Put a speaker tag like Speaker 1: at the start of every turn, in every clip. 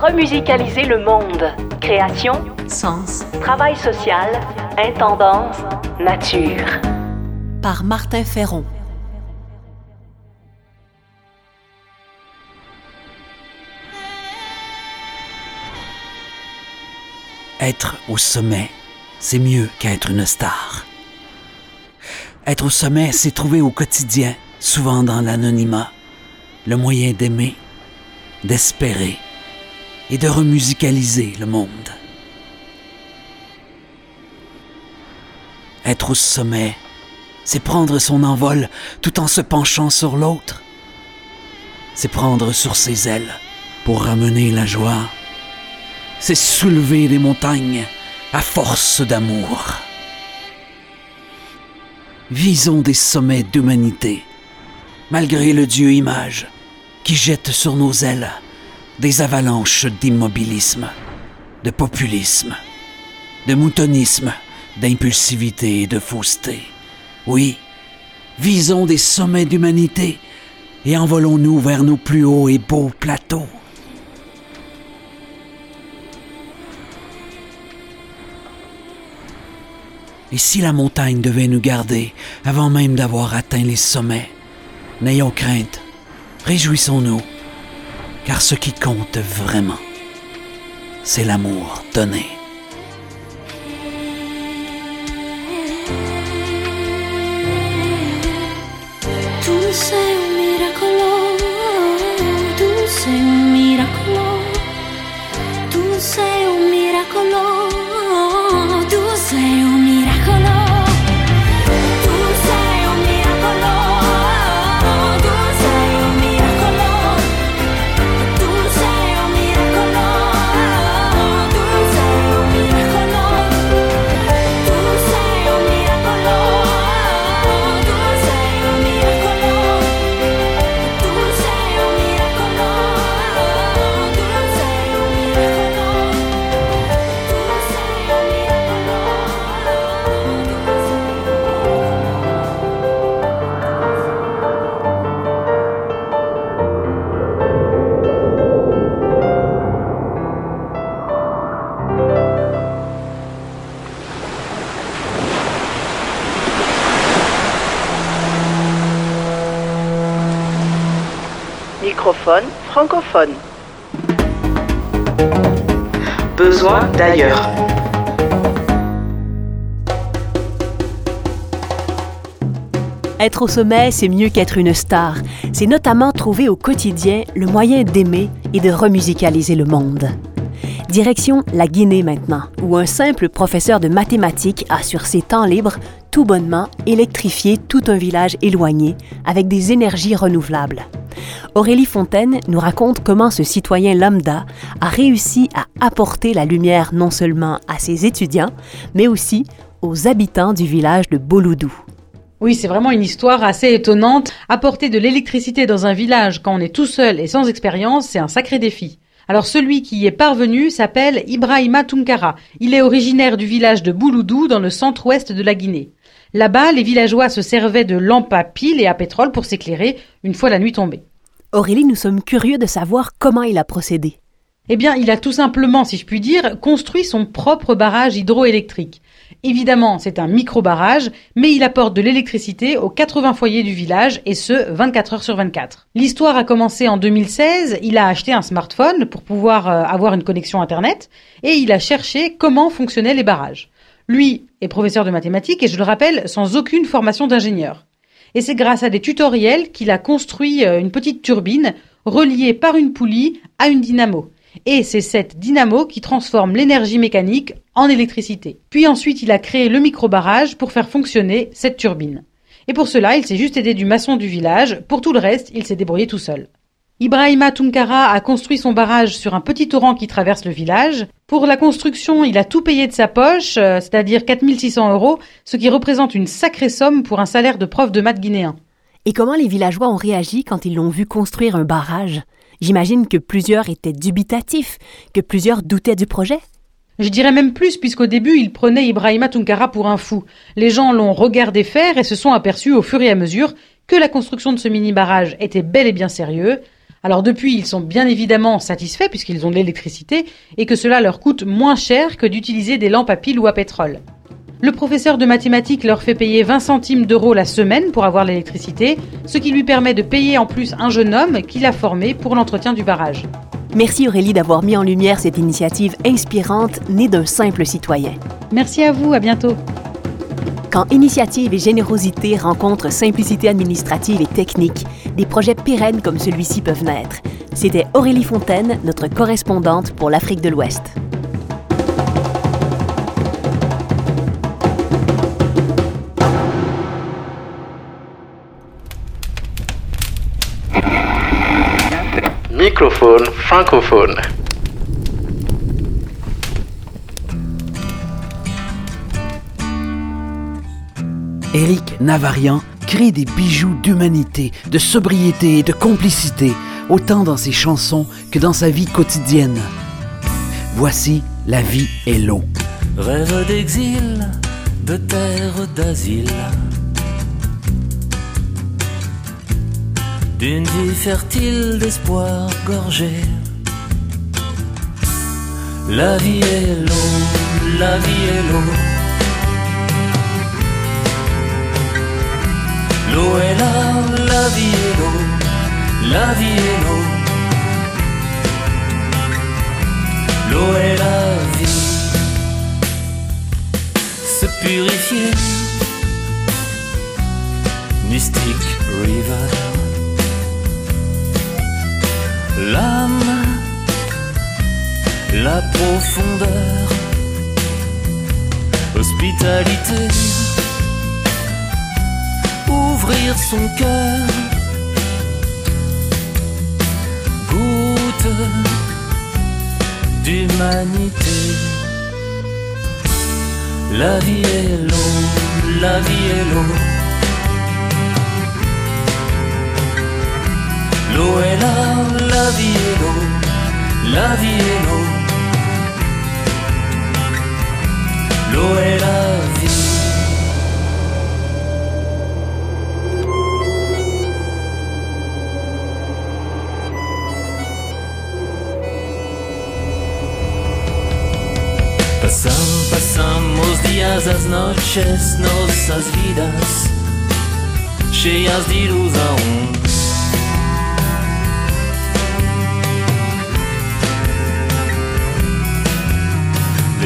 Speaker 1: Remusicaliser le monde. Création,
Speaker 2: Sens.
Speaker 1: travail social, intendance, nature. Par Martin Ferron.
Speaker 3: Être au sommet, c'est mieux qu'être une star. Être au sommet, c'est trouver au quotidien, souvent dans l'anonymat, le moyen d'aimer, d'espérer et de remusicaliser le monde. Être au sommet, c'est prendre son envol tout en se penchant sur l'autre. C'est prendre sur ses ailes pour ramener la joie. C'est soulever des montagnes à force d'amour. Visons des sommets d'humanité, malgré le Dieu image qui jette sur nos ailes des avalanches d'immobilisme, de populisme, de moutonisme, d'impulsivité et de fausseté. Oui, visons des sommets d'humanité et envolons-nous vers nos plus hauts et beaux plateaux. Et si la montagne devait nous garder avant même d'avoir atteint les sommets, n'ayons crainte, réjouissons-nous, car ce qui compte vraiment, c'est l'amour donné.
Speaker 4: Francophone.
Speaker 5: Besoin d'ailleurs.
Speaker 1: Être au sommet, c'est mieux qu'être une star. C'est notamment trouver au quotidien le moyen d'aimer et de remusicaliser le monde. Direction la Guinée maintenant, où un simple professeur de mathématiques a sur ses temps libres tout bonnement électrifié tout un village éloigné avec des énergies renouvelables. Aurélie Fontaine nous raconte comment ce citoyen lambda a réussi à apporter la lumière non seulement à ses étudiants, mais aussi aux habitants du village de Boloudou.
Speaker 6: Oui, c'est vraiment une histoire assez étonnante. Apporter de l'électricité dans un village quand on est tout seul et sans expérience, c'est un sacré défi. Alors celui qui y est parvenu s'appelle Ibrahima Tunkara. Il est originaire du village de Bouloudou dans le centre-ouest de la Guinée. Là-bas, les villageois se servaient de lampes à pile et à pétrole pour s'éclairer une fois la nuit tombée.
Speaker 1: Aurélie, nous sommes curieux de savoir comment il a procédé.
Speaker 6: Eh bien, il a tout simplement, si je puis dire, construit son propre barrage hydroélectrique. Évidemment, c'est un micro-barrage, mais il apporte de l'électricité aux 80 foyers du village, et ce, 24 heures sur 24. L'histoire a commencé en 2016, il a acheté un smartphone pour pouvoir euh, avoir une connexion Internet, et il a cherché comment fonctionnaient les barrages. Lui est professeur de mathématiques, et je le rappelle, sans aucune formation d'ingénieur. Et c'est grâce à des tutoriels qu'il a construit euh, une petite turbine reliée par une poulie à une dynamo. Et c'est cette dynamo qui transforme l'énergie mécanique en électricité. Puis ensuite, il a créé le micro-barrage pour faire fonctionner cette turbine. Et pour cela, il s'est juste aidé du maçon du village. Pour tout le reste, il s'est débrouillé tout seul. Ibrahima Tunkara a construit son barrage sur un petit torrent qui traverse le village. Pour la construction, il a tout payé de sa poche, euh, c'est-à-dire 4600 euros, ce qui représente une sacrée somme pour un salaire de prof de maths guinéen.
Speaker 1: Et comment les villageois ont réagi quand ils l'ont vu construire un barrage? J'imagine que plusieurs étaient dubitatifs, que plusieurs doutaient du projet.
Speaker 6: Je dirais même plus, puisqu'au début, ils prenaient Ibrahima Tunkara pour un fou. Les gens l'ont regardé faire et se sont aperçus au fur et à mesure que la construction de ce mini-barrage était bel et bien sérieux. Alors depuis, ils sont bien évidemment satisfaits puisqu'ils ont de l'électricité et que cela leur coûte moins cher que d'utiliser des lampes à pile ou à pétrole. Le professeur de mathématiques leur fait payer 20 centimes d'euros la semaine pour avoir l'électricité, ce qui lui permet de payer en plus un jeune homme qu'il a formé pour l'entretien du barrage.
Speaker 1: Merci Aurélie d'avoir mis en lumière cette initiative inspirante née d'un simple citoyen.
Speaker 6: Merci à vous, à bientôt.
Speaker 1: Quand initiative et générosité rencontrent simplicité administrative et technique, des projets pérennes comme celui-ci peuvent naître. C'était Aurélie Fontaine, notre correspondante pour l'Afrique de l'Ouest.
Speaker 7: Microphone francophone.
Speaker 3: Éric Navarian crée des bijoux d'humanité, de sobriété et de complicité, autant dans ses chansons que dans sa vie quotidienne. Voici La vie est l'eau.
Speaker 8: Rêve d'exil, de terre d'asile. D'une vie fertile d'espoir gorgé. La vie est l'eau, la vie est l'eau. L'eau est là, la vie est l'eau, la vie est l'eau. L'eau est la vie. Se purifier. Profondeur, hospitalité ouvrir son cœur. Goutte d'humanité. La vie est l'eau, la vie est l'eau. L'eau est là, la vie est l'eau, la vie est l'eau. Passamos dias, as noches, nossas vidas cheias de ilusão.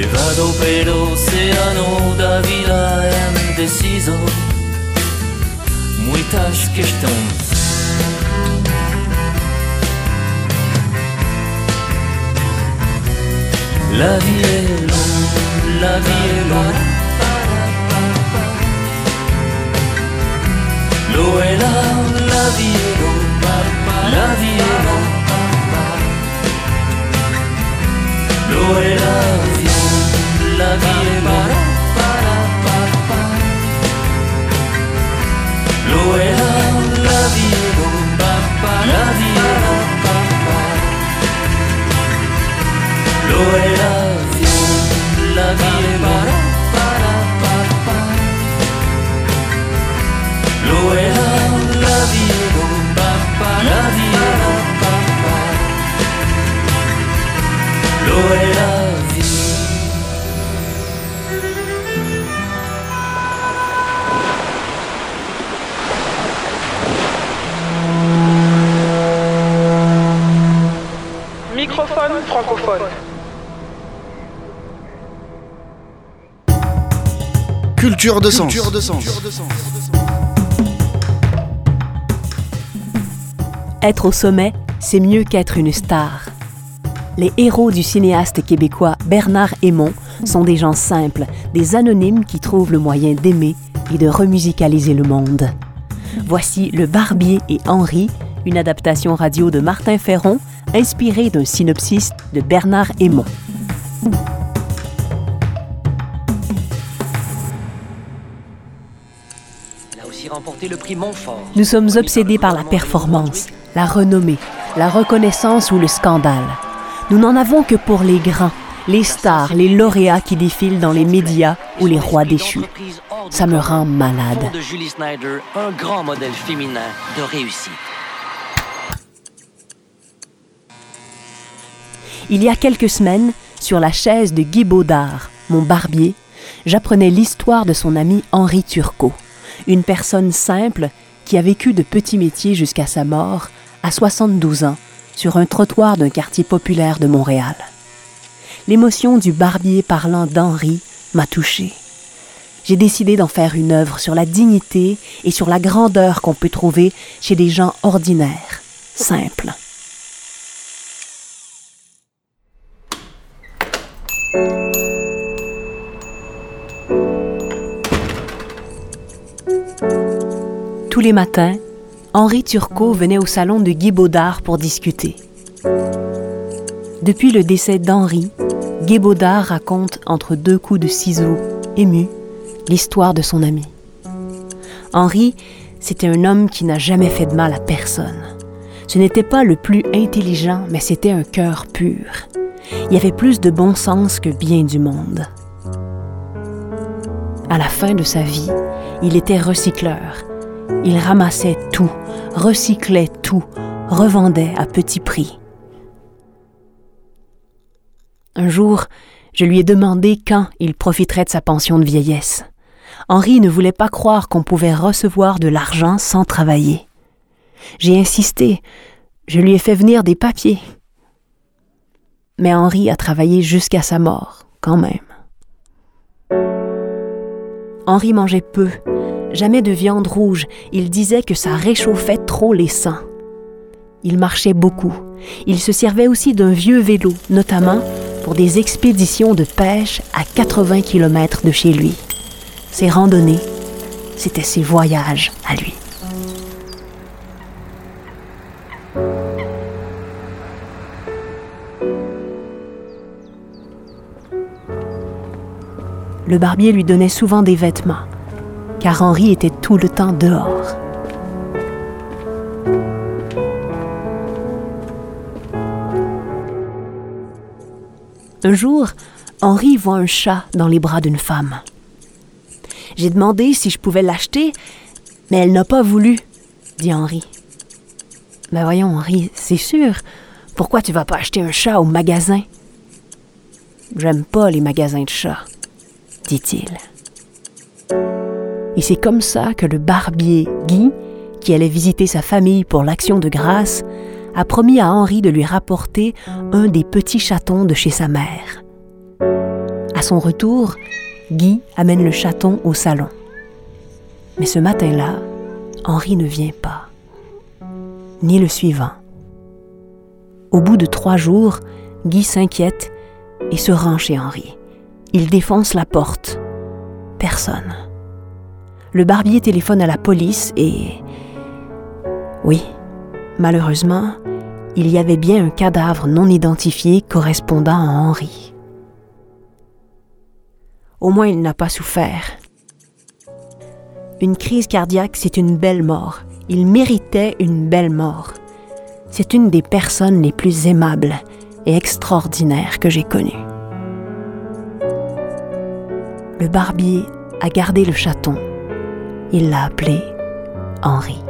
Speaker 8: Levado pelo oceano da vida indeciso, muitas questões. La vie est l'eau, la vie est l'eau. L'eau est là, la vie est l'eau, la vie est l'eau. L'eau est la La vie, est l'eau. L'eau est la vie la vie est.
Speaker 4: Microphone francophone.
Speaker 9: Culture de sens.
Speaker 1: Être au sommet, c'est mieux qu'être une star. Les héros du cinéaste québécois Bernard Hémon sont des gens simples, des anonymes qui trouvent le moyen d'aimer et de remusicaliser le monde. Voici Le Barbier et Henri, une adaptation radio de Martin Ferron, inspirée d'un synopsis de Bernard Aymon.
Speaker 10: Remporté le prix Montfort.
Speaker 1: Nous sommes obsédés par la performance, la renommée, la reconnaissance ou le scandale. Nous n'en avons que pour les grands, les stars, les lauréats qui défilent dans les médias ou les rois déchus. Ça me rend malade.
Speaker 10: de Julie Snyder, un grand modèle féminin de réussite.
Speaker 1: Il y a quelques semaines, sur la chaise de Guy Baudard, mon barbier, j'apprenais l'histoire de son ami Henri Turcot, une personne simple qui a vécu de petits métiers jusqu'à sa mort, à 72 ans, sur un trottoir d'un quartier populaire de Montréal. L'émotion du barbier parlant d'Henri m'a touchée. J'ai décidé d'en faire une œuvre sur la dignité et sur la grandeur qu'on peut trouver chez des gens ordinaires, simples. Tous les matins, Henri Turcot venait au salon de Guy Baudard pour discuter. Depuis le décès d'Henri, Guy Baudard raconte entre deux coups de ciseaux, ému, l'histoire de son ami. Henri, c'était un homme qui n'a jamais fait de mal à personne. Ce n'était pas le plus intelligent, mais c'était un cœur pur. Il y avait plus de bon sens que bien du monde. À la fin de sa vie, il était recycleur. Il ramassait tout, recyclait tout, revendait à petit prix. Un jour, je lui ai demandé quand il profiterait de sa pension de vieillesse. Henri ne voulait pas croire qu'on pouvait recevoir de l'argent sans travailler. J'ai insisté, je lui ai fait venir des papiers. Mais Henri a travaillé jusqu'à sa mort, quand même. Henri mangeait peu, jamais de viande rouge. Il disait que ça réchauffait trop les sangs. Il marchait beaucoup. Il se servait aussi d'un vieux vélo, notamment pour des expéditions de pêche à 80 km de chez lui. Ses randonnées, c'était ses voyages à lui. Le barbier lui donnait souvent des vêtements, car Henri était tout le temps dehors. Un jour, Henri voit un chat dans les bras d'une femme. J'ai demandé si je pouvais l'acheter, mais elle n'a pas voulu, dit Henri. Ben voyons, Henri, c'est sûr. Pourquoi tu vas pas acheter un chat au magasin? J'aime pas les magasins de chats, dit-il. Et c'est comme ça que le barbier Guy, qui allait visiter sa famille pour l'action de grâce, a promis à Henri de lui rapporter un des petits chatons de chez sa mère. À son retour, Guy amène le chaton au salon. Mais ce matin-là, Henri ne vient pas, ni le suivant. Au bout de trois jours, Guy s'inquiète et se rend chez Henri. Il défonce la porte. Personne. Le barbier téléphone à la police et... Oui, malheureusement, il y avait bien un cadavre non identifié correspondant à Henri. Au moins, il n'a pas souffert. Une crise cardiaque, c'est une belle mort. Il méritait une belle mort. C'est une des personnes les plus aimables et extraordinaires que j'ai connues. Le barbier a gardé le chaton. Il l'a appelé Henri.